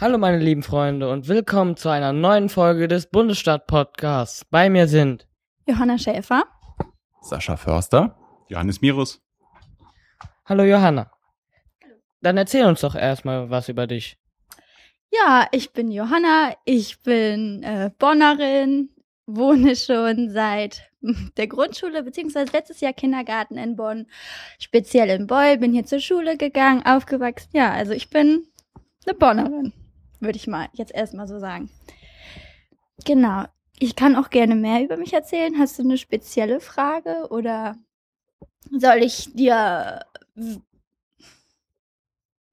Hallo meine lieben Freunde und willkommen zu einer neuen Folge des Bundesstadt Podcasts. Bei mir sind Johanna Schäfer, Sascha Förster, Johannes Mirus. Hallo Johanna. Dann erzähl uns doch erstmal was über dich. Ja, ich bin Johanna, ich bin äh, Bonnerin, wohne schon seit der Grundschule beziehungsweise letztes Jahr Kindergarten in Bonn, speziell in Beul, bin hier zur Schule gegangen, aufgewachsen. Ja, also ich bin eine Bonnerin würde ich mal jetzt erstmal so sagen. Genau. Ich kann auch gerne mehr über mich erzählen. Hast du eine spezielle Frage oder soll ich dir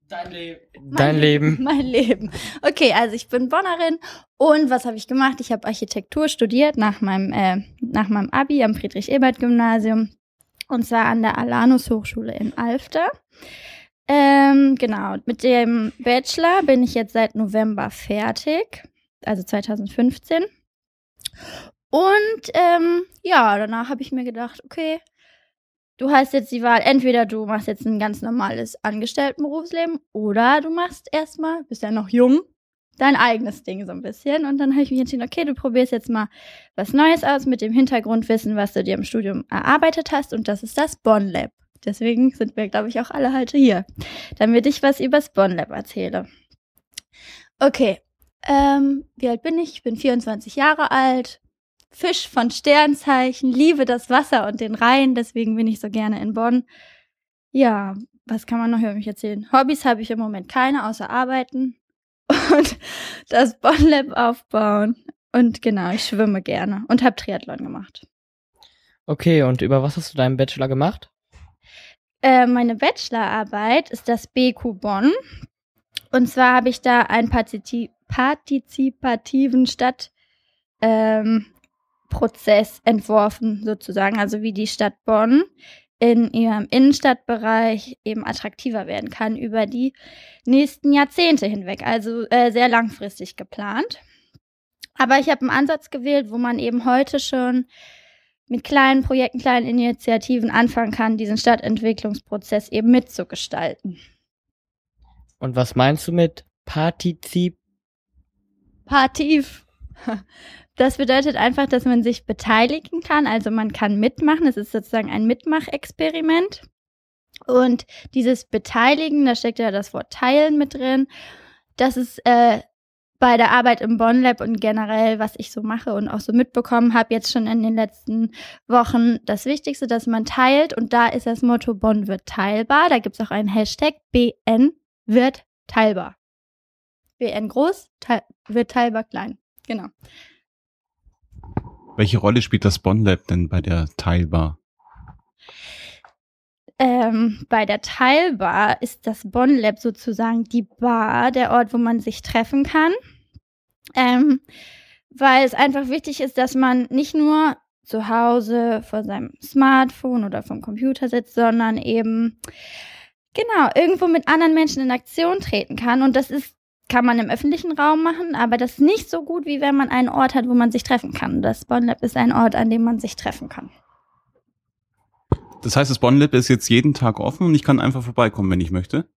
Dein, Le Dein Leben. Mein Leben. Okay, also ich bin Bonnerin und was habe ich gemacht? Ich habe Architektur studiert nach meinem, äh, nach meinem Abi am Friedrich-Ebert-Gymnasium und zwar an der Alanus Hochschule in Alfter. Ähm, genau, mit dem Bachelor bin ich jetzt seit November fertig, also 2015. Und ähm, ja, danach habe ich mir gedacht, okay, du hast jetzt die Wahl, entweder du machst jetzt ein ganz normales Angestelltenberufsleben oder du machst erstmal, bist ja noch jung, dein eigenes Ding so ein bisschen. Und dann habe ich mich entschieden, okay, du probierst jetzt mal was Neues aus mit dem Hintergrundwissen, was du dir im Studium erarbeitet hast. Und das ist das Bonn Lab. Deswegen sind wir, glaube ich, auch alle heute hier, damit ich was über Spawn erzähle. Okay, ähm, wie alt bin ich? Ich bin 24 Jahre alt, Fisch von Sternzeichen, liebe das Wasser und den Rhein, deswegen bin ich so gerne in Bonn. Ja, was kann man noch über mich erzählen? Hobbys habe ich im Moment keine, außer arbeiten und das Bonn Lab aufbauen. Und genau, ich schwimme gerne und habe Triathlon gemacht. Okay, und über was hast du deinen Bachelor gemacht? Äh, meine Bachelorarbeit ist das BQ Bonn. Und zwar habe ich da einen Partizip partizipativen Stadtprozess ähm, entworfen, sozusagen. Also wie die Stadt Bonn in ihrem Innenstadtbereich eben attraktiver werden kann über die nächsten Jahrzehnte hinweg. Also äh, sehr langfristig geplant. Aber ich habe einen Ansatz gewählt, wo man eben heute schon mit kleinen Projekten, kleinen Initiativen anfangen kann, diesen Stadtentwicklungsprozess eben mitzugestalten. Und was meinst du mit Partizip? Partiv. Das bedeutet einfach, dass man sich beteiligen kann, also man kann mitmachen. Es ist sozusagen ein Mitmachexperiment. Und dieses Beteiligen, da steckt ja das Wort Teilen mit drin. Das ist äh, bei der Arbeit im Bonn Lab und generell, was ich so mache und auch so mitbekommen habe, jetzt schon in den letzten Wochen, das Wichtigste, dass man teilt. Und da ist das Motto Bonn wird teilbar. Da gibt es auch einen Hashtag BN wird teilbar. BN groß, teil, wird teilbar klein. Genau. Welche Rolle spielt das Bonn Lab denn bei der Teilbar? Ähm, bei der Teilbar ist das Bonn Lab sozusagen die Bar, der Ort, wo man sich treffen kann. Ähm, weil es einfach wichtig ist, dass man nicht nur zu Hause vor seinem Smartphone oder vom Computer sitzt, sondern eben genau irgendwo mit anderen Menschen in Aktion treten kann. Und das ist kann man im öffentlichen Raum machen, aber das ist nicht so gut, wie wenn man einen Ort hat, wo man sich treffen kann. Das Bonn Lab ist ein Ort, an dem man sich treffen kann. Das heißt, das Bonn Lab ist jetzt jeden Tag offen und ich kann einfach vorbeikommen, wenn ich möchte?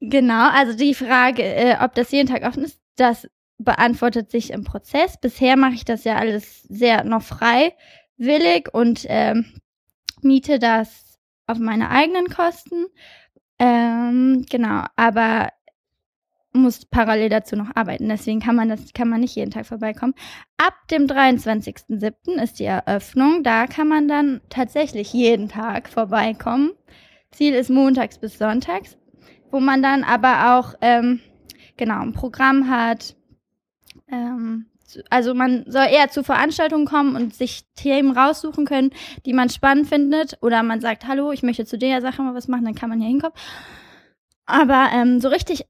Genau, also die Frage, äh, ob das jeden Tag offen ist, das beantwortet sich im Prozess. Bisher mache ich das ja alles sehr noch freiwillig und ähm, miete das auf meine eigenen Kosten. Ähm, genau, aber muss parallel dazu noch arbeiten. Deswegen kann man das kann man nicht jeden Tag vorbeikommen. Ab dem 23.07. ist die Eröffnung. Da kann man dann tatsächlich jeden Tag vorbeikommen. Ziel ist montags bis sonntags, wo man dann aber auch ähm, genau ein Programm hat. Ähm, also man soll eher zu Veranstaltungen kommen und sich Themen raussuchen können, die man spannend findet. Oder man sagt, hallo, ich möchte zu der Sache mal was machen, dann kann man hier hinkommen. Aber ähm, so richtig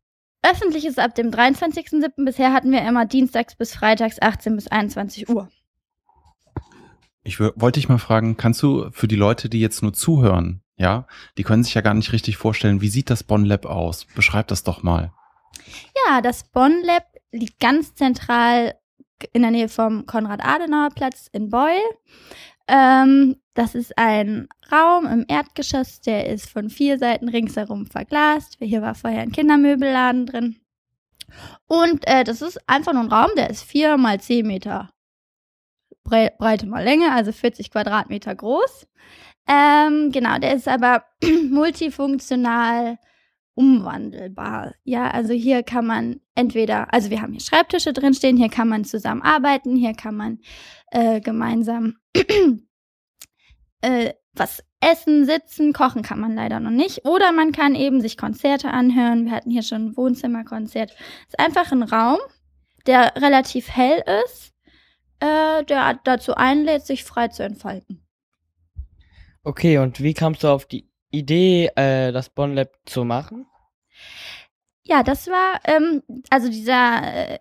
Öffentlich ist ab dem 23.07. Bisher hatten wir immer dienstags bis freitags 18 bis 21 Uhr. Ich wollte dich mal fragen, kannst du für die Leute, die jetzt nur zuhören, ja, die können sich ja gar nicht richtig vorstellen, wie sieht das Bonn Lab aus? Beschreib das doch mal. Ja, das Bonn Lab liegt ganz zentral in der Nähe vom Konrad-Adenauer-Platz in Beul. Ähm, das ist ein Raum im Erdgeschoss, der ist von vier Seiten ringsherum verglast. Hier war vorher ein Kindermöbelladen drin. Und äh, das ist einfach nur ein Raum, der ist vier mal zehn Meter Breite mal Länge, also 40 Quadratmeter groß. Ähm, genau, der ist aber multifunktional umwandelbar. Ja, also hier kann man entweder, also wir haben hier Schreibtische drinstehen, hier kann man zusammen arbeiten, hier kann man äh, gemeinsam äh, was essen, sitzen, kochen kann man leider noch nicht. Oder man kann eben sich Konzerte anhören. Wir hatten hier schon ein Wohnzimmerkonzert. Es ist einfach ein Raum, der relativ hell ist, äh, der dazu einlädt, sich frei zu entfalten. Okay, und wie kamst du auf die Idee, äh, das Bonn Lab zu machen? Ja, das war, ähm, also dieser äh,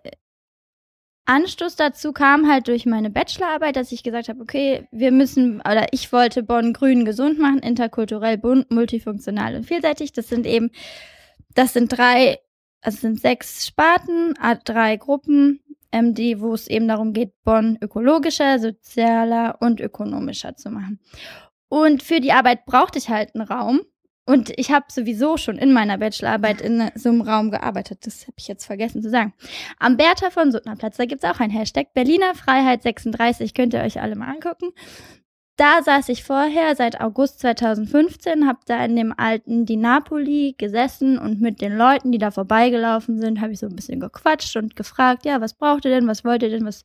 Anstoß dazu kam halt durch meine Bachelorarbeit, dass ich gesagt habe, okay, wir müssen, oder ich wollte Bonn grün gesund machen, interkulturell, bunt, multifunktional und vielseitig. Das sind eben, das sind drei, also sind sechs Sparten, drei Gruppen, ähm, die, wo es eben darum geht, Bonn ökologischer, sozialer und ökonomischer zu machen. Und für die Arbeit brauchte ich halt einen Raum. Und ich habe sowieso schon in meiner Bachelorarbeit in so einem Raum gearbeitet. Das habe ich jetzt vergessen zu sagen. Am Bertha von Suttner Platz, da gibt's auch ein Hashtag. Berliner Freiheit 36, könnt ihr euch alle mal angucken. Da saß ich vorher seit August 2015, habe da in dem alten Di Napoli gesessen und mit den Leuten, die da vorbeigelaufen sind, habe ich so ein bisschen gequatscht und gefragt, ja, was braucht ihr denn, was wollt ihr denn, was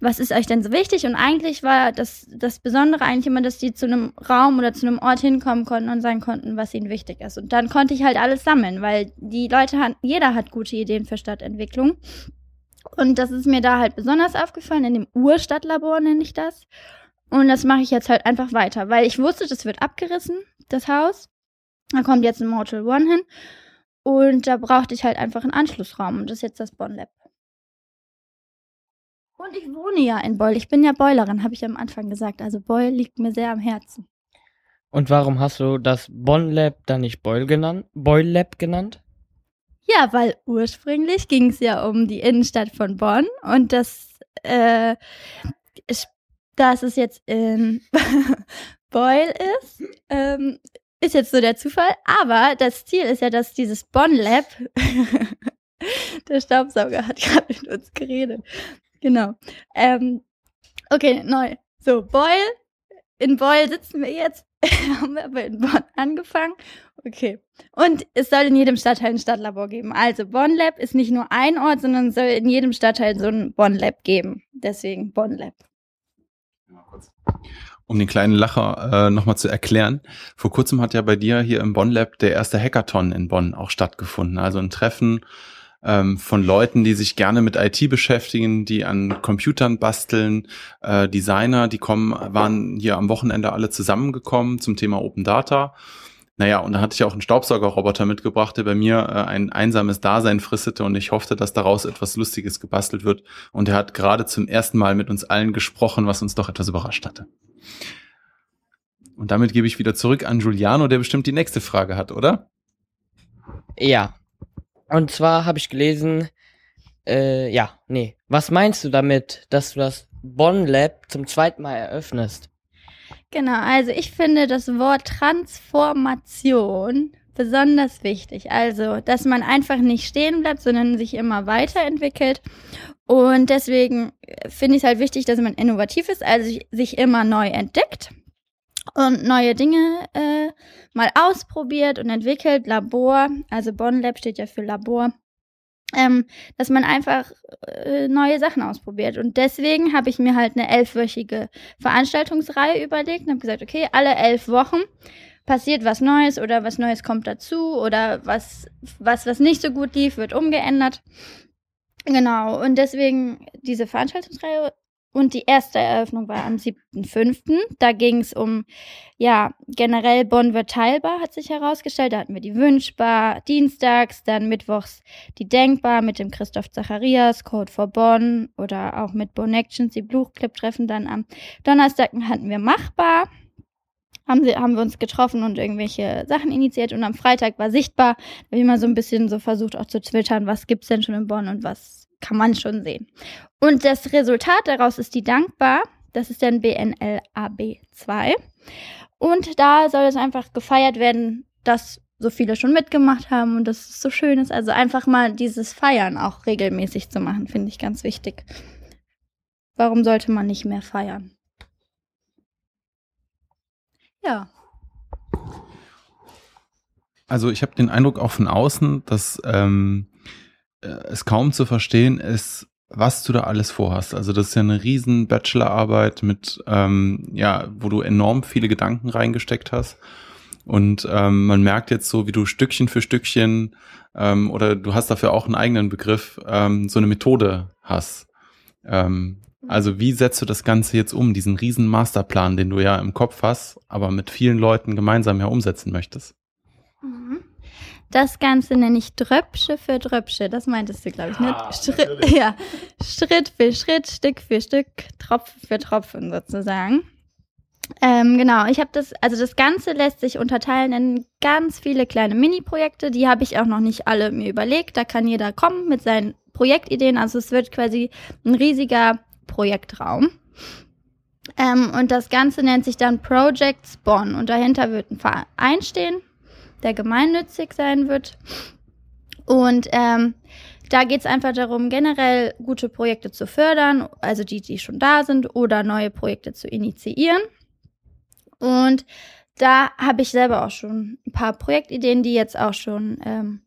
was ist euch denn so wichtig? Und eigentlich war das, das Besondere eigentlich immer, dass die zu einem Raum oder zu einem Ort hinkommen konnten und sagen konnten, was ihnen wichtig ist. Und dann konnte ich halt alles sammeln, weil die Leute hatten, jeder hat gute Ideen für Stadtentwicklung. Und das ist mir da halt besonders aufgefallen, in dem Urstadtlabor nenne ich das. Und das mache ich jetzt halt einfach weiter, weil ich wusste, das wird abgerissen, das Haus. Da kommt jetzt ein Mortal One hin. Und da brauchte ich halt einfach einen Anschlussraum. Und das ist jetzt das Bonn Lab. Und ich wohne ja in Beul. Ich bin ja Beulerin, habe ich am Anfang gesagt. Also Beul liegt mir sehr am Herzen. Und warum hast du das Bonn Lab dann nicht Beul genannt? Beul Lab genannt? Ja, weil ursprünglich ging es ja um die Innenstadt von Bonn und das, äh, dass es jetzt in Beul ist, ähm, ist jetzt so der Zufall. Aber das Ziel ist ja, dass dieses Bonn Lab, der Staubsauger hat gerade mit uns geredet, Genau. Ähm, okay, neu. So, Beul. In Beul sitzen wir jetzt. haben wir aber in Bonn angefangen. Okay. Und es soll in jedem Stadtteil ein Stadtlabor geben. Also Bonn Lab ist nicht nur ein Ort, sondern soll in jedem Stadtteil so ein Bonn Lab geben. Deswegen Bonn Lab. Um den kleinen Lacher äh, nochmal zu erklären. Vor kurzem hat ja bei dir hier im Bonn Lab der erste Hackathon in Bonn auch stattgefunden. Also ein Treffen ähm, von Leuten, die sich gerne mit IT beschäftigen, die an Computern basteln, äh, Designer, die kommen, waren hier am Wochenende alle zusammengekommen zum Thema Open Data. Naja, und da hatte ich auch einen Staubsaugerroboter mitgebracht, der bei mir äh, ein einsames Dasein fristete und ich hoffte, dass daraus etwas Lustiges gebastelt wird. Und er hat gerade zum ersten Mal mit uns allen gesprochen, was uns doch etwas überrascht hatte. Und damit gebe ich wieder zurück an Giuliano, der bestimmt die nächste Frage hat, oder? Ja, und zwar habe ich gelesen, äh, ja, nee. Was meinst du damit, dass du das Bonn Lab zum zweiten Mal eröffnest? Genau, also ich finde das Wort Transformation besonders wichtig. Also, dass man einfach nicht stehen bleibt, sondern sich immer weiterentwickelt. Und deswegen finde ich es halt wichtig, dass man innovativ ist, also sich immer neu entdeckt und neue Dinge äh, mal ausprobiert und entwickelt. Labor, also Bonn Lab steht ja für Labor. Ähm, dass man einfach äh, neue Sachen ausprobiert. Und deswegen habe ich mir halt eine elfwöchige Veranstaltungsreihe überlegt und habe gesagt, okay, alle elf Wochen passiert was Neues oder was Neues kommt dazu oder was, was, was nicht so gut lief, wird umgeändert. Genau, und deswegen diese Veranstaltungsreihe und die erste Eröffnung war am 7.5. Da ging es um, ja, generell Bonn wird teilbar, hat sich herausgestellt. Da hatten wir die Wünschbar dienstags, dann mittwochs die Denkbar mit dem Christoph Zacharias, Code for Bonn oder auch mit Bonn Actions, die Bluchclip-Treffen. Dann am Donnerstag hatten wir Machbar. Haben, sie, haben wir uns getroffen und irgendwelche Sachen initiiert. Und am Freitag war sichtbar, da habe ich mal so ein bisschen so versucht auch zu twittern, was gibt's denn schon in Bonn und was kann man schon sehen. Und das Resultat daraus ist die Dankbar. Das ist dann BNLAB 2. Und da soll es einfach gefeiert werden, dass so viele schon mitgemacht haben und dass es so schön ist. Also einfach mal dieses Feiern auch regelmäßig zu machen, finde ich ganz wichtig. Warum sollte man nicht mehr feiern? Ja. Also ich habe den Eindruck auch von außen, dass ähm, äh, es kaum zu verstehen ist, was du da alles vorhast. Also das ist ja eine riesen Bachelorarbeit mit, ähm, ja, wo du enorm viele Gedanken reingesteckt hast. Und ähm, man merkt jetzt so, wie du Stückchen für Stückchen ähm, oder du hast dafür auch einen eigenen Begriff, ähm, so eine Methode hast. Ähm, also wie setzt du das Ganze jetzt um, diesen riesen Masterplan, den du ja im Kopf hast, aber mit vielen Leuten gemeinsam ja umsetzen möchtest? Mhm. Das Ganze nenne ich Dröpsche für Dröpsche. Das meintest du, glaube ich, ne? Ah, Schritt, ja, Schritt für Schritt, Stück für Stück, Tropfen für Tropfen sozusagen. Ähm, genau, ich habe das, also das Ganze lässt sich unterteilen in ganz viele kleine Mini-Projekte. Die habe ich auch noch nicht alle mir überlegt. Da kann jeder kommen mit seinen Projektideen. Also es wird quasi ein riesiger Projektraum. Ähm, und das Ganze nennt sich dann Project Spawn. Und dahinter wird ein Verein stehen, der gemeinnützig sein wird. Und ähm, da geht es einfach darum, generell gute Projekte zu fördern, also die, die schon da sind, oder neue Projekte zu initiieren. Und da habe ich selber auch schon ein paar Projektideen, die jetzt auch schon ähm,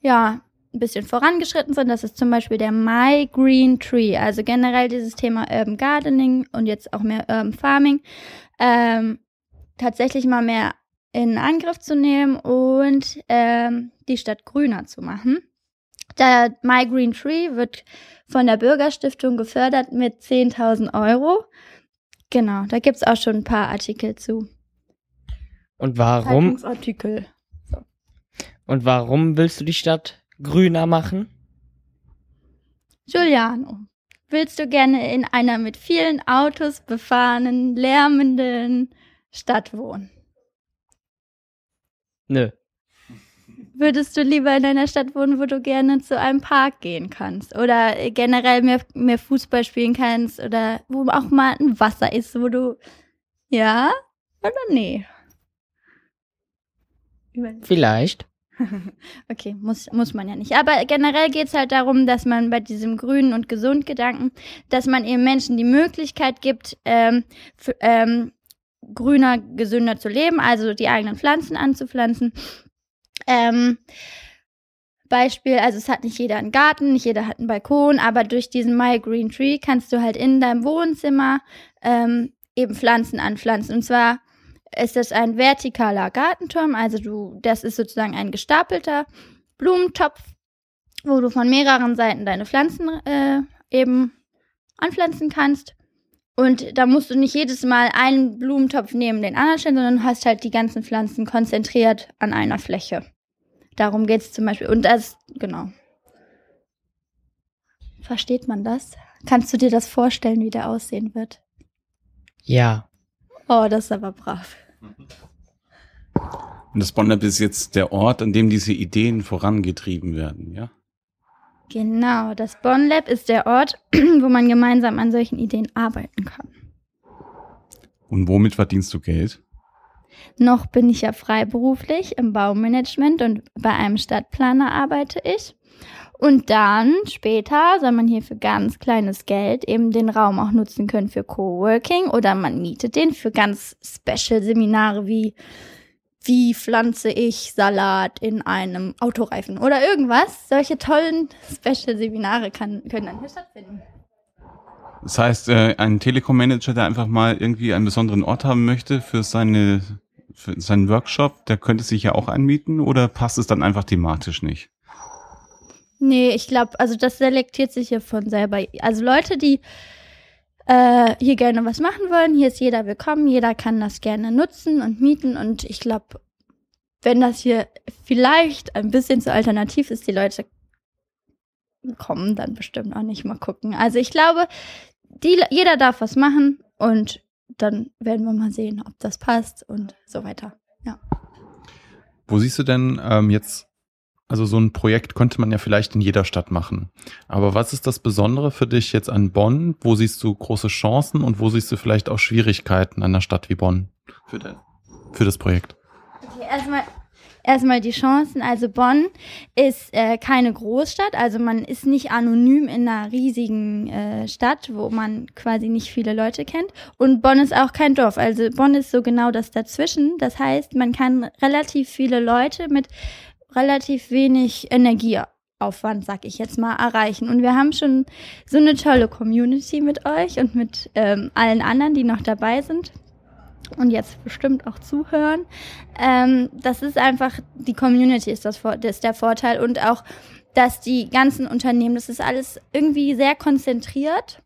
ja ein bisschen vorangeschritten sind. Das ist zum Beispiel der My Green Tree, also generell dieses Thema Urban Gardening und jetzt auch mehr Urban Farming ähm, tatsächlich mal mehr in Angriff zu nehmen und ähm, die Stadt grüner zu machen. Der My Green Tree wird von der Bürgerstiftung gefördert mit 10.000 Euro. Genau, da gibt es auch schon ein paar Artikel zu. Und warum? Zeitungsartikel. Und warum willst du die Stadt grüner machen? Giuliano, willst du gerne in einer mit vielen Autos befahrenen, lärmenden Stadt wohnen? Nö. Würdest du lieber in einer Stadt wohnen, wo du gerne zu einem Park gehen kannst? Oder generell mehr, mehr Fußball spielen kannst? Oder wo auch mal ein Wasser ist, wo du. Ja? Oder nee? Vielleicht. Okay, muss, muss man ja nicht. Aber generell geht es halt darum, dass man bei diesem grünen und gesund Gedanken, dass man eben Menschen die Möglichkeit gibt, ähm, für, ähm, grüner, gesünder zu leben, also die eigenen Pflanzen anzupflanzen. Ähm, Beispiel, also es hat nicht jeder einen Garten, nicht jeder hat einen Balkon, aber durch diesen My Green Tree kannst du halt in deinem Wohnzimmer ähm, eben Pflanzen anpflanzen. Und zwar ist das ein vertikaler Gartenturm, also du, das ist sozusagen ein gestapelter Blumentopf, wo du von mehreren Seiten deine Pflanzen äh, eben anpflanzen kannst. Und da musst du nicht jedes Mal einen Blumentopf neben den anderen stellen, sondern hast halt die ganzen Pflanzen konzentriert an einer Fläche. Darum geht es zum Beispiel. Und das, genau. Versteht man das? Kannst du dir das vorstellen, wie der aussehen wird? Ja. Oh, das ist aber brav. Und das Bonlab ist jetzt der Ort, an dem diese Ideen vorangetrieben werden, ja? Genau, das Bonn Lab ist der Ort, wo man gemeinsam an solchen Ideen arbeiten kann. Und womit verdienst du Geld? Noch bin ich ja freiberuflich im Baumanagement und bei einem Stadtplaner arbeite ich. Und dann später soll man hier für ganz kleines Geld eben den Raum auch nutzen können für Coworking oder man mietet den für ganz Special Seminare wie wie pflanze ich Salat in einem Autoreifen oder irgendwas. Solche tollen Special-Seminare können dann hier stattfinden. Das heißt, äh, ein Telekom-Manager, der einfach mal irgendwie einen besonderen Ort haben möchte für seine für seinen Workshop, der könnte sich ja auch anmieten oder passt es dann einfach thematisch nicht? Nee, ich glaube, also das selektiert sich hier von selber. Also Leute, die äh, hier gerne was machen wollen, hier ist jeder willkommen, jeder kann das gerne nutzen und mieten und ich glaube, wenn das hier vielleicht ein bisschen zu alternativ ist, die Leute kommen dann bestimmt auch nicht mal gucken. Also ich glaube, die, jeder darf was machen und dann werden wir mal sehen, ob das passt und so weiter. Ja. Wo siehst du denn ähm, jetzt also so ein Projekt könnte man ja vielleicht in jeder Stadt machen. Aber was ist das Besondere für dich jetzt an Bonn? Wo siehst du große Chancen und wo siehst du vielleicht auch Schwierigkeiten an einer Stadt wie Bonn für, dein, für das Projekt? Okay, erstmal erstmal die Chancen. Also Bonn ist äh, keine Großstadt, also man ist nicht anonym in einer riesigen äh, Stadt, wo man quasi nicht viele Leute kennt. Und Bonn ist auch kein Dorf. Also Bonn ist so genau das dazwischen. Das heißt, man kann relativ viele Leute mit relativ wenig Energieaufwand, sag ich jetzt mal, erreichen. Und wir haben schon so eine tolle Community mit euch und mit ähm, allen anderen, die noch dabei sind und jetzt bestimmt auch zuhören. Ähm, das ist einfach, die Community ist, das, das ist der Vorteil und auch, dass die ganzen Unternehmen, das ist alles irgendwie sehr konzentriert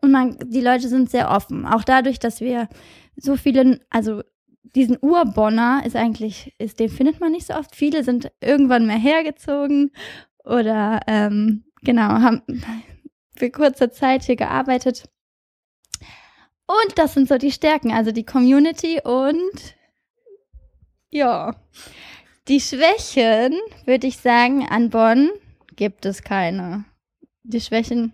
und man, die Leute sind sehr offen. Auch dadurch, dass wir so viele, also diesen Urbonner ist eigentlich, ist, den findet man nicht so oft. Viele sind irgendwann mehr hergezogen oder ähm, genau, haben für kurze Zeit hier gearbeitet. Und das sind so die Stärken, also die Community und ja. Die Schwächen, würde ich sagen, an Bonn gibt es keine. Die Schwächen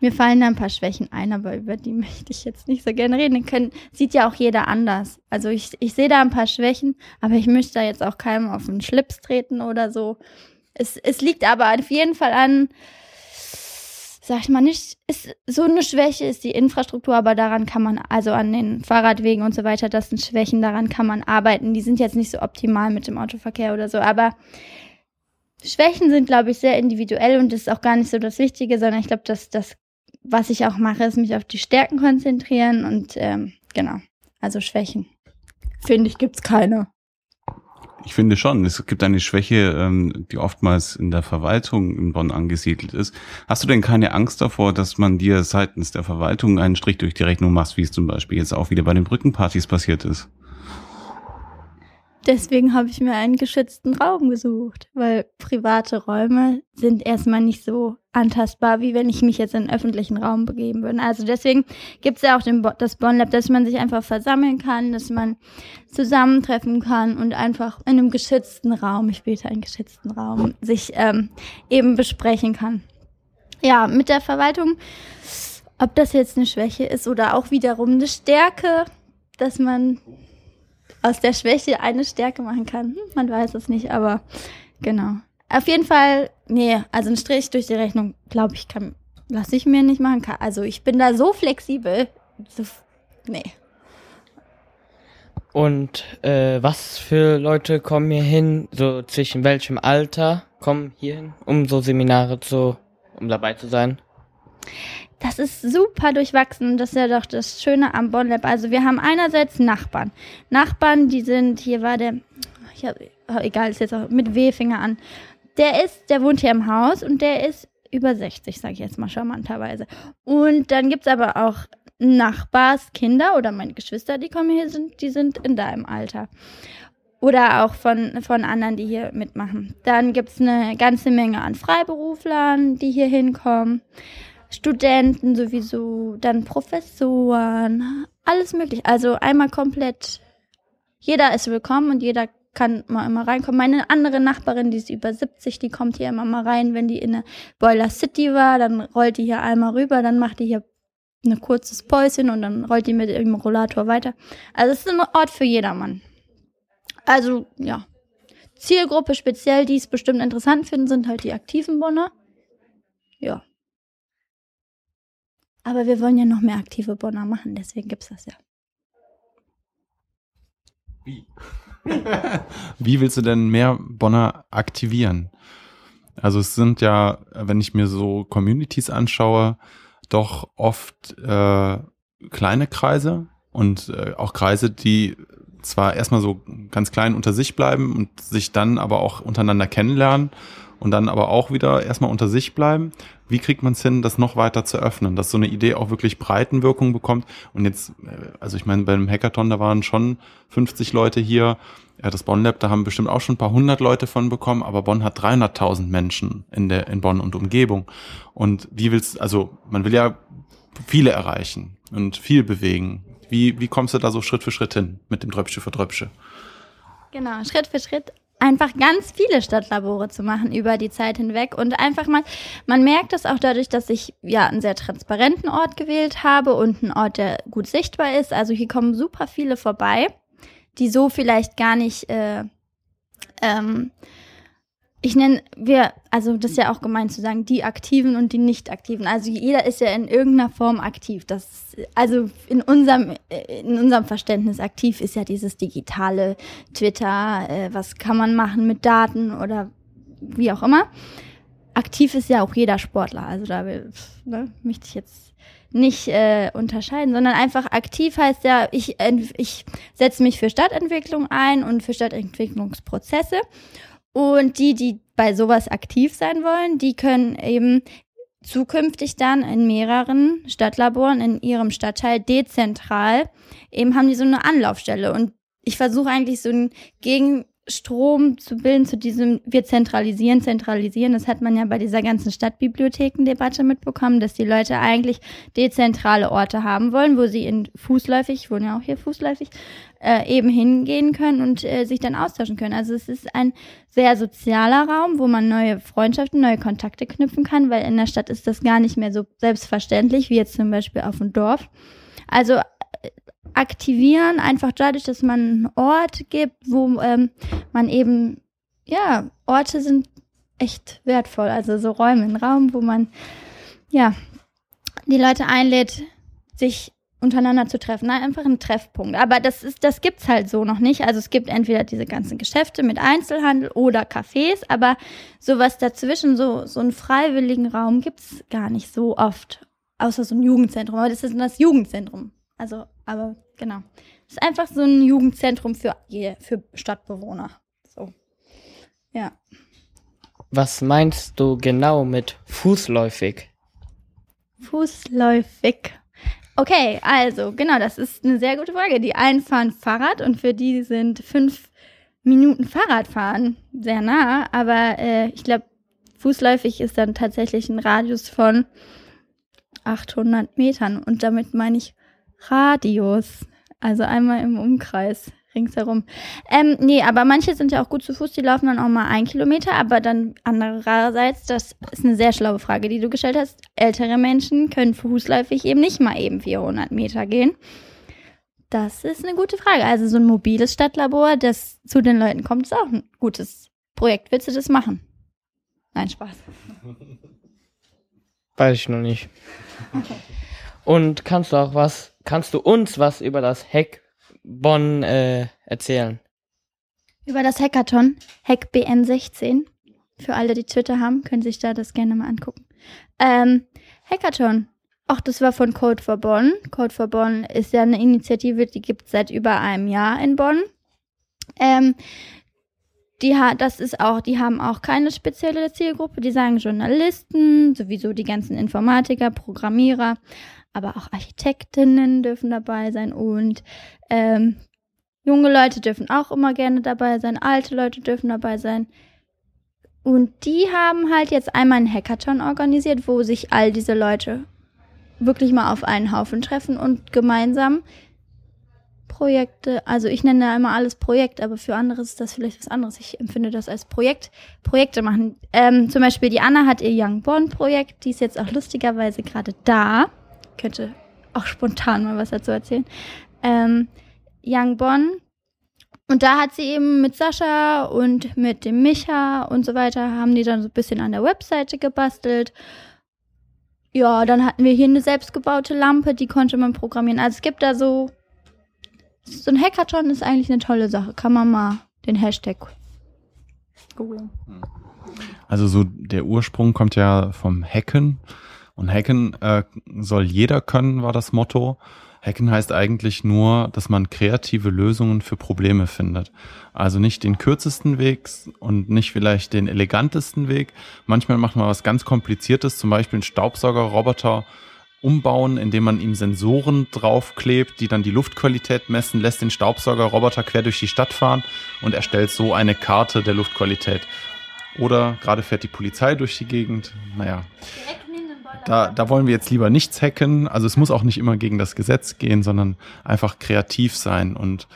mir fallen da ein paar Schwächen ein, aber über die möchte ich jetzt nicht so gerne reden. Können, sieht ja auch jeder anders. Also ich, ich sehe da ein paar Schwächen, aber ich möchte da jetzt auch keinem auf den Schlips treten oder so. Es, es liegt aber auf jeden Fall an, sag ich mal nicht, ist, so eine Schwäche ist die Infrastruktur, aber daran kann man, also an den Fahrradwegen und so weiter, das sind Schwächen, daran kann man arbeiten. Die sind jetzt nicht so optimal mit dem Autoverkehr oder so, aber Schwächen sind, glaube ich, sehr individuell und das ist auch gar nicht so das Wichtige, sondern ich glaube, dass das was ich auch mache, ist mich auf die Stärken konzentrieren und ähm, genau, also Schwächen. Finde ich, gibt's keine. Ich finde schon, es gibt eine Schwäche, ähm, die oftmals in der Verwaltung in Bonn angesiedelt ist. Hast du denn keine Angst davor, dass man dir seitens der Verwaltung einen Strich durch die Rechnung macht, wie es zum Beispiel jetzt auch wieder bei den Brückenpartys passiert ist? Deswegen habe ich mir einen geschützten Raum gesucht, weil private Räume sind erstmal nicht so antastbar, wie wenn ich mich jetzt in einen öffentlichen Raum begeben würde. Also deswegen gibt es ja auch Bo das Bonn Lab, dass man sich einfach versammeln kann, dass man zusammentreffen kann und einfach in einem geschützten Raum, ich biete einen geschützten Raum, sich ähm, eben besprechen kann. Ja, mit der Verwaltung, ob das jetzt eine Schwäche ist oder auch wiederum eine Stärke, dass man aus der Schwäche eine Stärke machen kann. Hm, man weiß es nicht, aber genau. Auf jeden Fall, nee, also ein Strich durch die Rechnung, glaube ich, kann, lasse ich mir nicht machen. Also ich bin da so flexibel. So, nee. Und äh, was für Leute kommen hier hin? So zwischen welchem Alter kommen hier hin, um so Seminare zu, um dabei zu sein? Das ist super durchwachsen. Das ist ja doch das Schöne am Bonn Lab. Also wir haben einerseits Nachbarn. Nachbarn, die sind, hier war der, ich hab, oh, egal, ist jetzt auch mit W-Finger an. Der ist, der wohnt hier im Haus und der ist über 60, sage ich jetzt mal charmanterweise. Und dann gibt's aber auch Nachbarskinder oder meine Geschwister, die kommen hier sind, die sind in deinem Alter. Oder auch von, von anderen, die hier mitmachen. Dann gibt's eine ganze Menge an Freiberuflern, die hier hinkommen. Studenten sowieso, dann Professoren, alles möglich. Also einmal komplett, jeder ist willkommen und jeder kann mal immer reinkommen. Meine andere Nachbarin, die ist über 70, die kommt hier immer mal rein, wenn die in der Boiler City war, dann rollt die hier einmal rüber, dann macht die hier ein kurzes Päuschen und dann rollt die mit dem Rollator weiter. Also es ist ein Ort für jedermann. Also ja, Zielgruppe speziell, die es bestimmt interessant finden, sind halt die aktiven Bonner. Ja. Aber wir wollen ja noch mehr aktive Bonner machen, deswegen gibt es das ja. Wie? Wie willst du denn mehr Bonner aktivieren? Also es sind ja, wenn ich mir so Communities anschaue, doch oft äh, kleine Kreise und äh, auch Kreise, die zwar erstmal so ganz klein unter sich bleiben und sich dann aber auch untereinander kennenlernen und dann aber auch wieder erstmal unter sich bleiben. Wie kriegt man es hin, das noch weiter zu öffnen, dass so eine Idee auch wirklich Breitenwirkung bekommt? Und jetzt, äh, also ich meine, bei einem Hackathon, da waren schon 50 Leute hier. Ja, das Bonn Lab, da haben bestimmt auch schon ein paar hundert Leute von bekommen, aber Bonn hat 300.000 Menschen in der, in Bonn und Umgebung. Und wie willst, also man will ja viele erreichen und viel bewegen. Wie, wie kommst du da so Schritt für Schritt hin mit dem Dröpsche für Dröpsche? Genau, Schritt für Schritt einfach ganz viele Stadtlabore zu machen über die Zeit hinweg und einfach mal, man merkt das auch dadurch, dass ich ja einen sehr transparenten Ort gewählt habe und einen Ort, der gut sichtbar ist. Also hier kommen super viele vorbei, die so vielleicht gar nicht äh, ähm, ich nenne, wir, also das ist ja auch gemeint zu sagen, die Aktiven und die Nicht-Aktiven. Also jeder ist ja in irgendeiner Form aktiv. Das, also in unserem, in unserem Verständnis aktiv ist ja dieses digitale Twitter, äh, was kann man machen mit Daten oder wie auch immer. Aktiv ist ja auch jeder Sportler. Also da ne, möchte ich jetzt nicht äh, unterscheiden, sondern einfach aktiv heißt ja, ich, ich setze mich für Stadtentwicklung ein und für Stadtentwicklungsprozesse und die, die bei sowas aktiv sein wollen, die können eben zukünftig dann in mehreren Stadtlaboren in ihrem Stadtteil dezentral eben haben die so eine Anlaufstelle. Und ich versuche eigentlich so ein Gegen Strom zu bilden zu diesem, wir zentralisieren, zentralisieren. Das hat man ja bei dieser ganzen Stadtbibliothekendebatte mitbekommen, dass die Leute eigentlich dezentrale Orte haben wollen, wo sie in fußläufig, ich wohne ja auch hier fußläufig, äh, eben hingehen können und äh, sich dann austauschen können. Also es ist ein sehr sozialer Raum, wo man neue Freundschaften, neue Kontakte knüpfen kann, weil in der Stadt ist das gar nicht mehr so selbstverständlich wie jetzt zum Beispiel auf dem Dorf. Also aktivieren, einfach dadurch, dass man einen Ort gibt, wo ähm, man eben, ja, Orte sind echt wertvoll. Also so Räume, ein Raum, wo man, ja, die Leute einlädt, sich untereinander zu treffen. Nein, einfach ein Treffpunkt. Aber das ist, das gibt's halt so noch nicht. Also es gibt entweder diese ganzen Geschäfte mit Einzelhandel oder Cafés, aber sowas dazwischen, so, so einen freiwilligen Raum gibt's gar nicht so oft. Außer so ein Jugendzentrum. Aber das ist das Jugendzentrum. Also, aber genau. Es ist einfach so ein Jugendzentrum für, für Stadtbewohner. So. Ja. Was meinst du genau mit fußläufig? Fußläufig. Okay, also genau, das ist eine sehr gute Frage. Die einen fahren Fahrrad und für die sind fünf Minuten Fahrradfahren sehr nah, aber äh, ich glaube, fußläufig ist dann tatsächlich ein Radius von 800 Metern und damit meine ich Radius. Also einmal im Umkreis ringsherum. Ähm, nee, aber manche sind ja auch gut zu Fuß, die laufen dann auch mal ein Kilometer, aber dann andererseits, das ist eine sehr schlaue Frage, die du gestellt hast. Ältere Menschen können fußläufig eben nicht mal eben 400 Meter gehen. Das ist eine gute Frage. Also so ein mobiles Stadtlabor, das zu den Leuten kommt, ist auch ein gutes Projekt. Willst du das machen? Nein, Spaß. Weiß ich noch nicht. Okay. Und kannst du auch was, kannst du uns was über das Hackbon äh, erzählen? Über das Hackathon, HackBN16. Für alle, die Twitter haben, können sich da das gerne mal angucken. Ähm, Hackathon. Ach, das war von Code for Bonn. Code for Bonn ist ja eine Initiative, die gibt es seit über einem Jahr in Bonn. Ähm, die hat, das ist auch, die haben auch keine spezielle Zielgruppe. Die sagen Journalisten, sowieso die ganzen Informatiker, Programmierer, aber auch Architektinnen dürfen dabei sein und ähm, junge Leute dürfen auch immer gerne dabei sein, alte Leute dürfen dabei sein. Und die haben halt jetzt einmal einen Hackathon organisiert, wo sich all diese Leute wirklich mal auf einen Haufen treffen und gemeinsam Projekte, also ich nenne ja immer alles Projekt, aber für andere ist das vielleicht was anderes. Ich empfinde das als Projekt, Projekte machen. Ähm, zum Beispiel die Anna hat ihr Young Born Projekt, die ist jetzt auch lustigerweise gerade da könnte auch spontan mal was dazu erzählen. Ähm, Young Bonn. Und da hat sie eben mit Sascha und mit dem Micha und so weiter, haben die dann so ein bisschen an der Webseite gebastelt. Ja, dann hatten wir hier eine selbstgebaute Lampe, die konnte man programmieren. Also es gibt da so, so ein Hackathon ist eigentlich eine tolle Sache. Kann man mal den Hashtag googeln. Also so der Ursprung kommt ja vom Hacken. Und Hacken äh, soll jeder können, war das Motto. Hacken heißt eigentlich nur, dass man kreative Lösungen für Probleme findet. Also nicht den kürzesten Weg und nicht vielleicht den elegantesten Weg. Manchmal macht man was ganz Kompliziertes, zum Beispiel einen Staubsaugerroboter umbauen, indem man ihm Sensoren draufklebt, die dann die Luftqualität messen, lässt den Staubsaugerroboter quer durch die Stadt fahren und erstellt so eine Karte der Luftqualität. Oder gerade fährt die Polizei durch die Gegend. Naja. Da, da wollen wir jetzt lieber nichts hacken. Also es muss auch nicht immer gegen das Gesetz gehen, sondern einfach kreativ sein und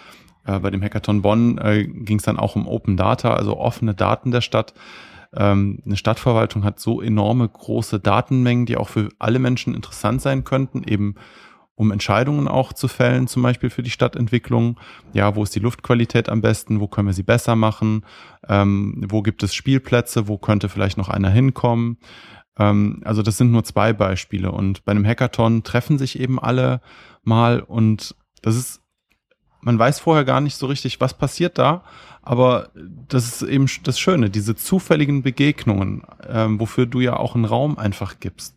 Äh, bei dem Hackathon Bonn äh, ging es dann auch um Open Data, also offene Daten der Stadt. Ähm, eine Stadtverwaltung hat so enorme große Datenmengen, die auch für alle Menschen interessant sein könnten, eben um Entscheidungen auch zu fällen, zum Beispiel für die Stadtentwicklung. Ja, wo ist die Luftqualität am besten? Wo können wir sie besser machen? Ähm, wo gibt es Spielplätze? Wo könnte vielleicht noch einer hinkommen? Ähm, also das sind nur zwei Beispiele. Und bei einem Hackathon treffen sich eben alle mal und das ist, man weiß vorher gar nicht so richtig, was passiert da. Aber das ist eben das Schöne, diese zufälligen Begegnungen, ähm, wofür du ja auch einen Raum einfach gibst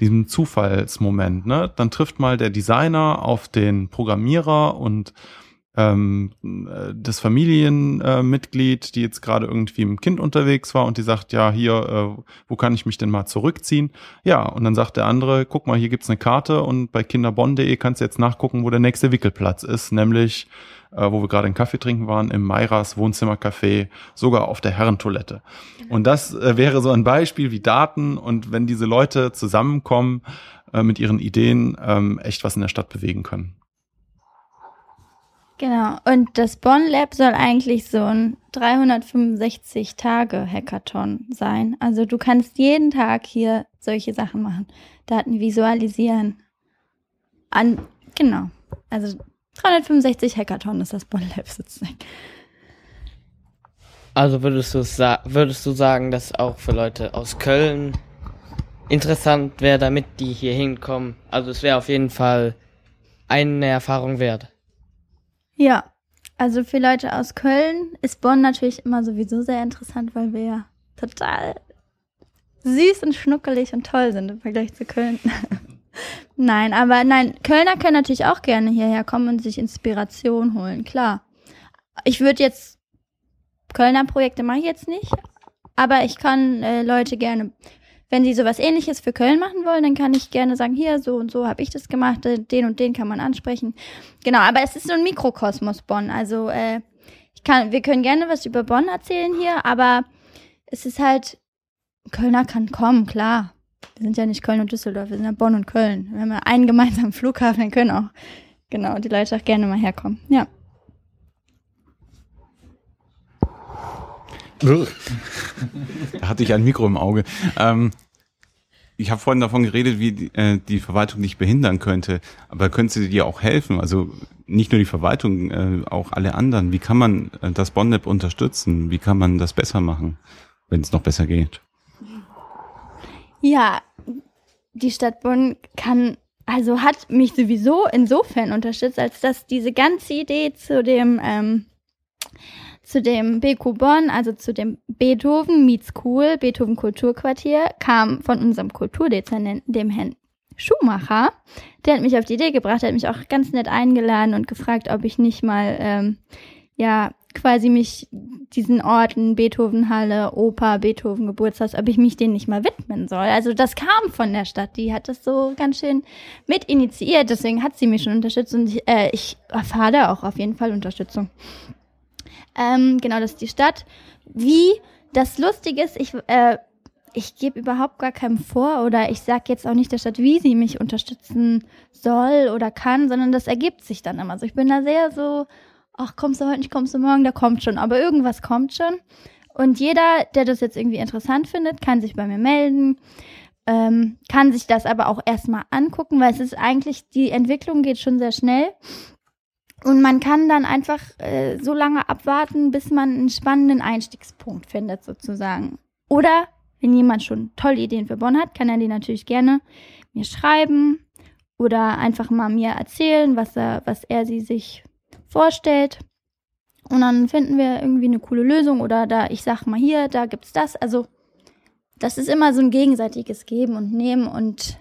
diesem Zufallsmoment. Ne? Dann trifft mal der Designer auf den Programmierer und ähm, äh, das Familienmitglied, äh, die jetzt gerade irgendwie im Kind unterwegs war und die sagt, ja, hier, äh, wo kann ich mich denn mal zurückziehen? Ja, und dann sagt der andere, guck mal, hier gibt's eine Karte und bei kinderbonn.de kannst du jetzt nachgucken, wo der nächste Wickelplatz ist, nämlich äh, wo wir gerade einen Kaffee trinken waren, im Mairas Wohnzimmercafé, sogar auf der Herrentoilette. Und das äh, wäre so ein Beispiel wie Daten und wenn diese Leute zusammenkommen äh, mit ihren Ideen, ähm, echt was in der Stadt bewegen können. Genau. Und das Bonn Lab soll eigentlich so ein 365 Tage Hackathon sein. Also du kannst jeden Tag hier solche Sachen machen. Daten visualisieren. An, genau. Also 365 Hackathon ist das Bonn Lab sozusagen. Also würdest du, würdest du sagen, dass auch für Leute aus Köln interessant wäre, damit die hier hinkommen? Also es wäre auf jeden Fall eine Erfahrung wert. Ja, also für Leute aus Köln ist Bonn natürlich immer sowieso sehr interessant, weil wir ja total süß und schnuckelig und toll sind im Vergleich zu Köln. nein, aber nein, Kölner können natürlich auch gerne hierher kommen und sich Inspiration holen, klar. Ich würde jetzt Kölner Projekte mache ich jetzt nicht, aber ich kann äh, Leute gerne, wenn sie sowas ähnliches für Köln machen wollen, dann kann ich gerne sagen, hier, so und so habe ich das gemacht, äh, den und den kann man ansprechen. Genau, aber es ist so ein Mikrokosmos Bonn. Also äh, ich kann, wir können gerne was über Bonn erzählen hier, aber es ist halt, Kölner kann kommen, klar. Wir sind ja nicht Köln und Düsseldorf, wir sind ja Bonn und Köln. Wir haben ja einen gemeinsamen Flughafen, dann können auch, genau, die Leute auch gerne mal herkommen. Ja. Da hatte ich ein Mikro im Auge. Ähm, ich habe vorhin davon geredet, wie die, äh, die Verwaltung dich behindern könnte, aber könnte sie dir auch helfen? Also nicht nur die Verwaltung, äh, auch alle anderen. Wie kann man äh, das Bondlab unterstützen? Wie kann man das besser machen, wenn es noch besser geht? Ja, die Stadt Bonn kann, also hat mich sowieso insofern unterstützt, als dass diese ganze Idee zu dem ähm, zu dem BQ Bonn, also zu dem Beethoven Meets Cool, Beethoven Kulturquartier, kam von unserem Kulturdezernenten, dem Herrn Schumacher. Der hat mich auf die Idee gebracht, der hat mich auch ganz nett eingeladen und gefragt, ob ich nicht mal, ähm, ja, quasi mich diesen Orten, Beethovenhalle, Oper, Beethoven Geburtstag, ob ich mich denen nicht mal widmen soll. Also das kam von der Stadt, die hat das so ganz schön mit initiiert, deswegen hat sie mich schon unterstützt und ich, äh, ich erfahre da auch auf jeden Fall Unterstützung. Ähm, genau, das ist die Stadt. Wie das Lustige ist, ich, äh, ich gebe überhaupt gar keinem vor oder ich sage jetzt auch nicht der Stadt, wie sie mich unterstützen soll oder kann, sondern das ergibt sich dann immer. Also ich bin da sehr so, ach, kommst du heute nicht, kommst du morgen, da kommt schon. Aber irgendwas kommt schon. Und jeder, der das jetzt irgendwie interessant findet, kann sich bei mir melden, ähm, kann sich das aber auch erstmal angucken, weil es ist eigentlich, die Entwicklung geht schon sehr schnell. Und man kann dann einfach äh, so lange abwarten, bis man einen spannenden Einstiegspunkt findet, sozusagen. Oder wenn jemand schon tolle Ideen für Bonn hat, kann er die natürlich gerne mir schreiben oder einfach mal mir erzählen, was er, was er sie sich vorstellt. Und dann finden wir irgendwie eine coole Lösung oder da, ich sag mal hier, da gibt's das. Also, das ist immer so ein gegenseitiges Geben und Nehmen und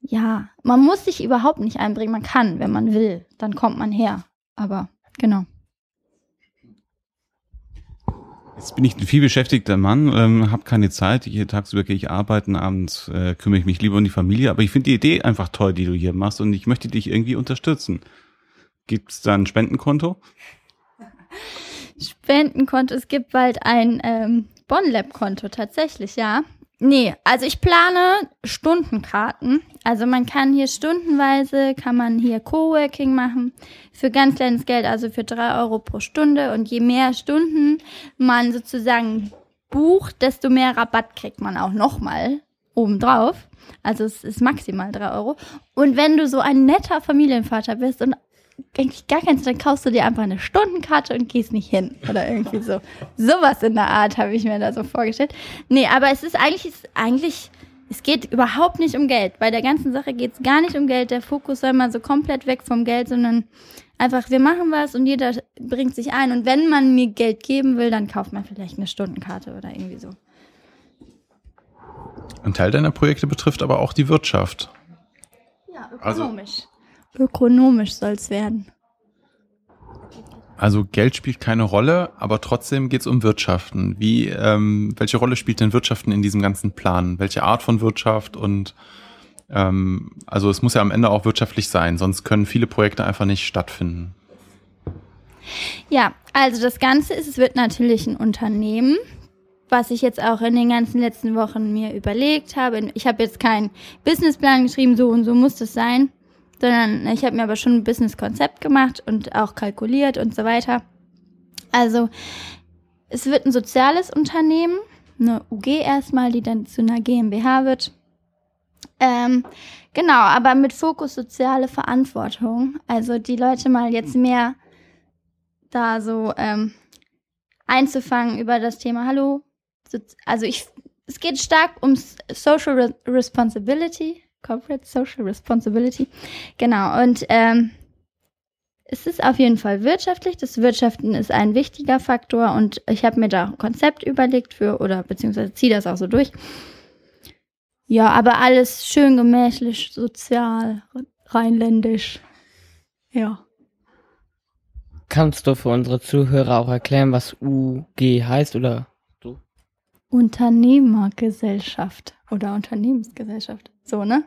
ja, man muss sich überhaupt nicht einbringen. Man kann, wenn man will, dann kommt man her. Aber genau. Jetzt bin ich ein vielbeschäftigter Mann, ähm, habe keine Zeit. Hier tagsüber gehe ich arbeiten, abends äh, kümmere ich mich lieber um die Familie. Aber ich finde die Idee einfach toll, die du hier machst und ich möchte dich irgendwie unterstützen. Gibt es da ein Spendenkonto? Spendenkonto, es gibt bald ein ähm, Bonlab-Konto tatsächlich, ja. Nee, also ich plane Stundenkarten. Also man kann hier stundenweise, kann man hier Coworking machen für ganz kleines Geld, also für drei Euro pro Stunde. Und je mehr Stunden man sozusagen bucht, desto mehr Rabatt kriegt man auch nochmal obendrauf. Also es ist maximal drei Euro. Und wenn du so ein netter Familienvater bist und eigentlich gar keins, dann kaufst du dir einfach eine Stundenkarte und gehst nicht hin. Oder irgendwie so. Sowas in der Art habe ich mir da so vorgestellt. Nee, aber es ist eigentlich, ist eigentlich, es geht überhaupt nicht um Geld. Bei der ganzen Sache geht es gar nicht um Geld. Der Fokus soll mal so komplett weg vom Geld, sondern einfach, wir machen was und jeder bringt sich ein. Und wenn man mir Geld geben will, dann kauft man vielleicht eine Stundenkarte oder irgendwie so. Ein Teil deiner Projekte betrifft aber auch die Wirtschaft. Ja, ökonomisch. Also ökonomisch soll es werden. Also Geld spielt keine Rolle, aber trotzdem geht es um Wirtschaften. Wie, ähm, welche Rolle spielt denn Wirtschaften in diesem ganzen Plan? Welche Art von Wirtschaft und ähm, also es muss ja am Ende auch wirtschaftlich sein, sonst können viele Projekte einfach nicht stattfinden. Ja, also das Ganze ist, es wird natürlich ein Unternehmen, was ich jetzt auch in den ganzen letzten Wochen mir überlegt habe. Ich habe jetzt keinen Businessplan geschrieben, so und so muss das sein, sondern ich habe mir aber schon ein Businesskonzept gemacht und auch kalkuliert und so weiter. Also es wird ein soziales Unternehmen, eine UG erstmal, die dann zu einer GmbH wird. Ähm, genau, aber mit Fokus soziale Verantwortung. Also die Leute mal jetzt mehr da so ähm, einzufangen über das Thema, hallo, also ich, es geht stark um Social Responsibility, Corporate Social Responsibility. Genau. Und ähm, es ist auf jeden Fall wirtschaftlich. Das Wirtschaften ist ein wichtiger Faktor und ich habe mir da ein Konzept überlegt für oder beziehungsweise ziehe das auch so durch. Ja, aber alles schön gemächlich, sozial, rheinländisch. Ja. Kannst du für unsere Zuhörer auch erklären, was UG heißt oder du? Unternehmergesellschaft oder Unternehmensgesellschaft. So, ne?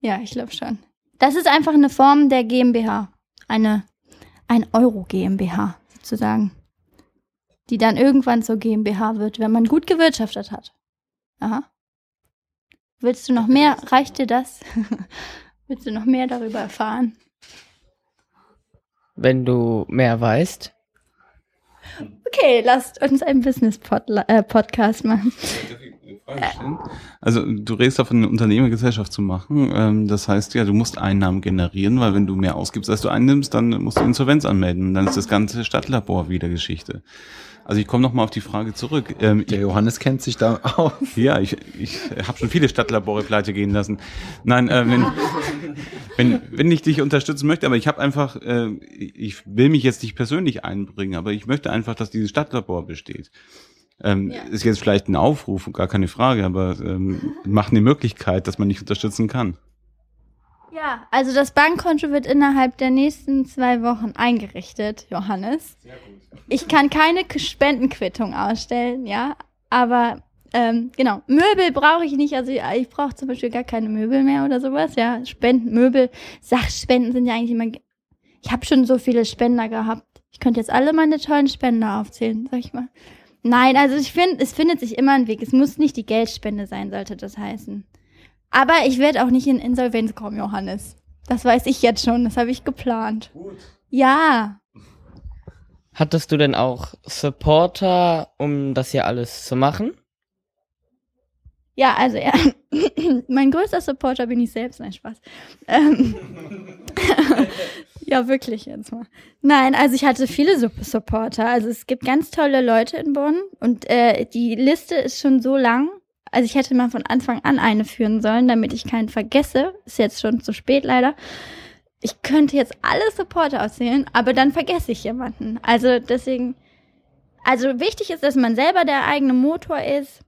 Ja, ich glaube schon. Das ist einfach eine Form der GmbH. Eine, ein Euro GmbH, sozusagen. Die dann irgendwann zur GmbH wird, wenn man gut gewirtschaftet hat. Aha. Willst du noch mehr? Reicht dir das? Willst du noch mehr darüber erfahren? Wenn du mehr weißt. Okay, lasst uns einen Business-Podcast äh, machen. Also du redest davon, eine Unternehmergesellschaft zu machen. Ähm, das heißt ja, du musst Einnahmen generieren, weil wenn du mehr ausgibst, als du einnimmst, dann musst du Insolvenz anmelden. Dann ist das ganze Stadtlabor wieder Geschichte. Also ich komme nochmal auf die Frage zurück. Ähm, Der Johannes kennt sich da aus. Ja, ich, ich habe schon viele Stadtlabore pleite gehen lassen. Nein, äh, wenn, wenn, wenn ich dich unterstützen möchte, aber ich habe einfach, äh, ich will mich jetzt nicht persönlich einbringen, aber ich möchte einfach, dass dieses Stadtlabor besteht. Ähm, ja. Ist jetzt vielleicht ein Aufruf, gar keine Frage, aber ähm, macht eine Möglichkeit, dass man dich unterstützen kann. Ja, also das Bankkonto wird innerhalb der nächsten zwei Wochen eingerichtet, Johannes. Sehr gut. Ich kann keine Spendenquittung ausstellen, ja, aber ähm, genau, Möbel brauche ich nicht. Also ich brauche zum Beispiel gar keine Möbel mehr oder sowas. Ja, Spenden, Möbel, Sachspenden sind ja eigentlich immer. Ich habe schon so viele Spender gehabt. Ich könnte jetzt alle meine tollen Spender aufzählen, sag ich mal. Nein, also ich finde, es findet sich immer ein Weg. Es muss nicht die Geldspende sein, sollte das heißen. Aber ich werde auch nicht in Insolvenz kommen, Johannes. Das weiß ich jetzt schon. Das habe ich geplant. Gut. Ja. Hattest du denn auch Supporter, um das hier alles zu machen? Ja, also ja, mein größter Supporter bin ich selbst, nein Spaß. Ähm, ja, wirklich jetzt mal. Nein, also ich hatte viele Supporter. Also es gibt ganz tolle Leute in Bonn und äh, die Liste ist schon so lang. Also ich hätte mal von Anfang an eine führen sollen, damit ich keinen vergesse. Ist jetzt schon zu spät leider. Ich könnte jetzt alle Supporter erzählen, aber dann vergesse ich jemanden. Also deswegen, also wichtig ist, dass man selber der eigene Motor ist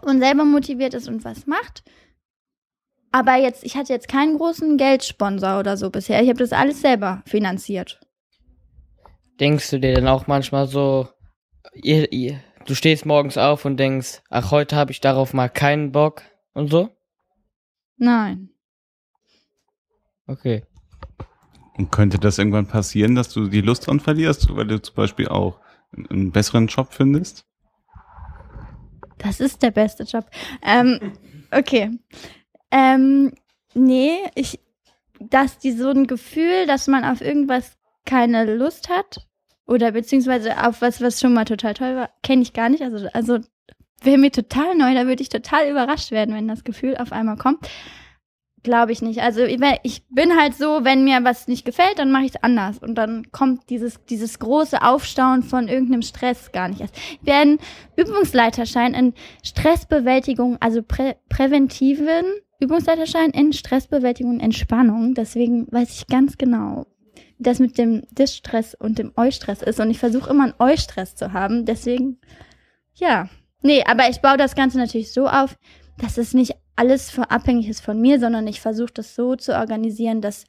und selber motiviert ist und was macht. Aber jetzt, ich hatte jetzt keinen großen Geldsponsor oder so bisher. Ich habe das alles selber finanziert. Denkst du dir denn auch manchmal so, ihr, ihr, du stehst morgens auf und denkst, ach, heute habe ich darauf mal keinen Bock und so? Nein. Okay. Und könnte das irgendwann passieren, dass du die Lust dran verlierst, weil du zum Beispiel auch einen besseren Job findest? Das ist der beste Job. Ähm, okay. Ähm, nee, ich, dass die so ein Gefühl, dass man auf irgendwas keine Lust hat oder beziehungsweise auf was, was schon mal total toll war, kenne ich gar nicht. Also, also wäre mir total neu, da würde ich total überrascht werden, wenn das Gefühl auf einmal kommt. Glaube ich nicht. Also ich bin halt so, wenn mir was nicht gefällt, dann mache ich es anders. Und dann kommt dieses, dieses große Aufstauen von irgendeinem Stress gar nicht erst. Wir werden Übungsleiterschein in Stressbewältigung, also prä präventiven Übungsleiterschein in Stressbewältigung und Entspannung. Deswegen weiß ich ganz genau, wie das mit dem Distress und dem Eustress ist. Und ich versuche immer einen Eustress zu haben. Deswegen, ja. Nee, aber ich baue das Ganze natürlich so auf, dass es nicht alles abhängig ist von mir, sondern ich versuche das so zu organisieren, dass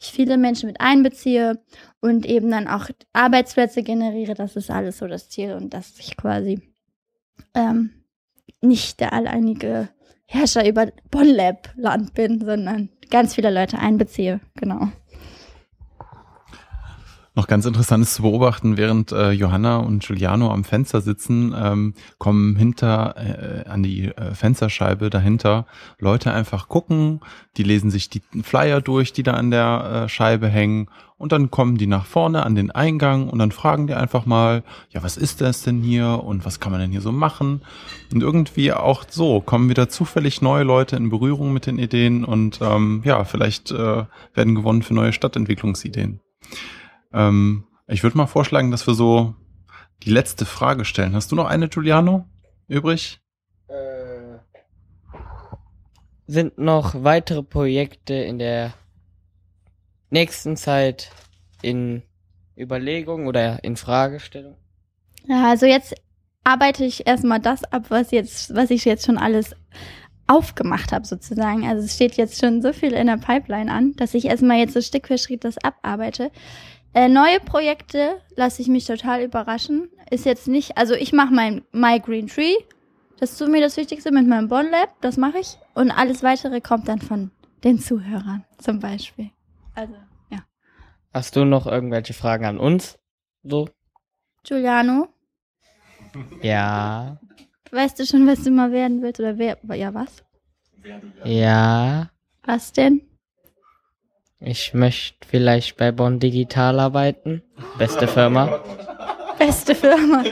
ich viele Menschen mit einbeziehe und eben dann auch Arbeitsplätze generiere. Das ist alles so das Ziel und dass ich quasi ähm, nicht der alleinige Herrscher über Bonlab Land bin, sondern ganz viele Leute einbeziehe. Genau. Noch ganz interessant ist zu beobachten, während äh, Johanna und Giuliano am Fenster sitzen, ähm, kommen hinter äh, an die äh, Fensterscheibe dahinter Leute einfach gucken, die lesen sich die Flyer durch, die da an der äh, Scheibe hängen und dann kommen die nach vorne an den Eingang und dann fragen die einfach mal, ja, was ist das denn hier und was kann man denn hier so machen? Und irgendwie auch so kommen wieder zufällig neue Leute in Berührung mit den Ideen und ähm, ja, vielleicht äh, werden gewonnen für neue Stadtentwicklungsideen. Ähm, ich würde mal vorschlagen, dass wir so die letzte Frage stellen. Hast du noch eine, Giuliano, übrig? Äh, sind noch weitere Projekte in der nächsten Zeit in Überlegung oder in Fragestellung? Ja, also jetzt arbeite ich erstmal das ab, was jetzt, was ich jetzt schon alles aufgemacht habe, sozusagen. Also es steht jetzt schon so viel in der Pipeline an, dass ich erstmal jetzt so Stück für Schritt das abarbeite. Äh, neue Projekte lasse ich mich total überraschen. Ist jetzt nicht, also ich mache mein My Green Tree. Das ist so mir das Wichtigste mit meinem Bond Lab, das mache ich. Und alles weitere kommt dann von den Zuhörern zum Beispiel. Also, ja. Hast du noch irgendwelche Fragen an uns? So? Giuliano, Ja. weißt du schon, was du mal werden willst? Oder wer, ja, was? Ja. Was denn? Ich möchte vielleicht bei Bonn Digital arbeiten. Beste Firma. Beste Firma.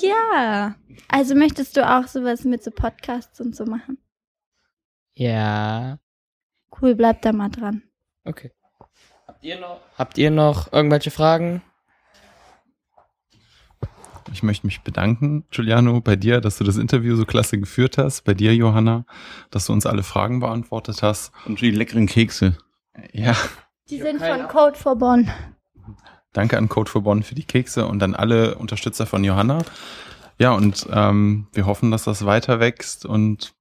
Ja. Also möchtest du auch sowas mit so Podcasts und so machen? Ja. Cool, bleib da mal dran. Okay. Habt ihr noch, habt ihr noch irgendwelche Fragen? Ich möchte mich bedanken, Giuliano, bei dir, dass du das Interview so klasse geführt hast. Bei dir, Johanna, dass du uns alle Fragen beantwortet hast. Und die leckeren Kekse. Ja, Die sind von Code for Bonn. danke an Code for Bonn für die Kekse und an alle Unterstützer von Johanna. Ja, und ähm, wir hoffen, dass das weiter wächst und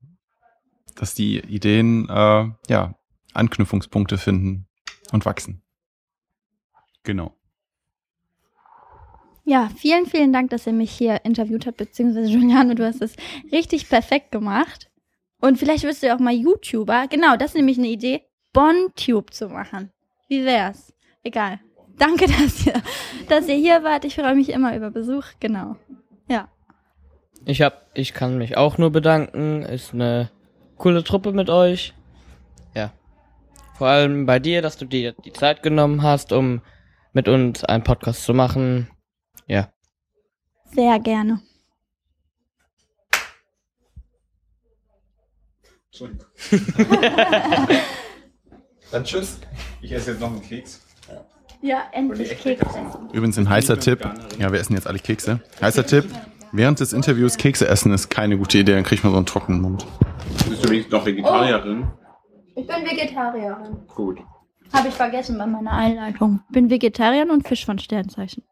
dass die Ideen äh, ja Anknüpfungspunkte finden und wachsen. Genau. Ja, vielen, vielen Dank, dass ihr mich hier interviewt habt, beziehungsweise Giuliano, du hast es richtig perfekt gemacht. Und vielleicht wirst du ja auch mal YouTuber. Genau, das ist nämlich eine Idee, BonTube zu machen. Wie wär's? Egal. Danke, dass ihr, dass ihr hier wart. Ich freue mich immer über Besuch. Genau. Ja. Ich hab, ich kann mich auch nur bedanken. Ist eine coole Truppe mit euch. Ja. Vor allem bei dir, dass du dir die Zeit genommen hast, um mit uns einen Podcast zu machen. Ja. Sehr gerne. Dann tschüss. Ich esse jetzt noch einen Keks. Ja, endlich Kekse essen. Übrigens ein heißer Tipp. Ja, wir essen jetzt alle Kekse. Heißer Tipp. Während des Interviews Kekse essen ist keine gute Idee, dann kriegt man so einen trockenen Mund. Bist du wenigstens noch Vegetarierin? Ich bin Vegetarierin. Gut. Habe ich vergessen bei meiner Einleitung. Bin Vegetarier und Fisch von Sternzeichen.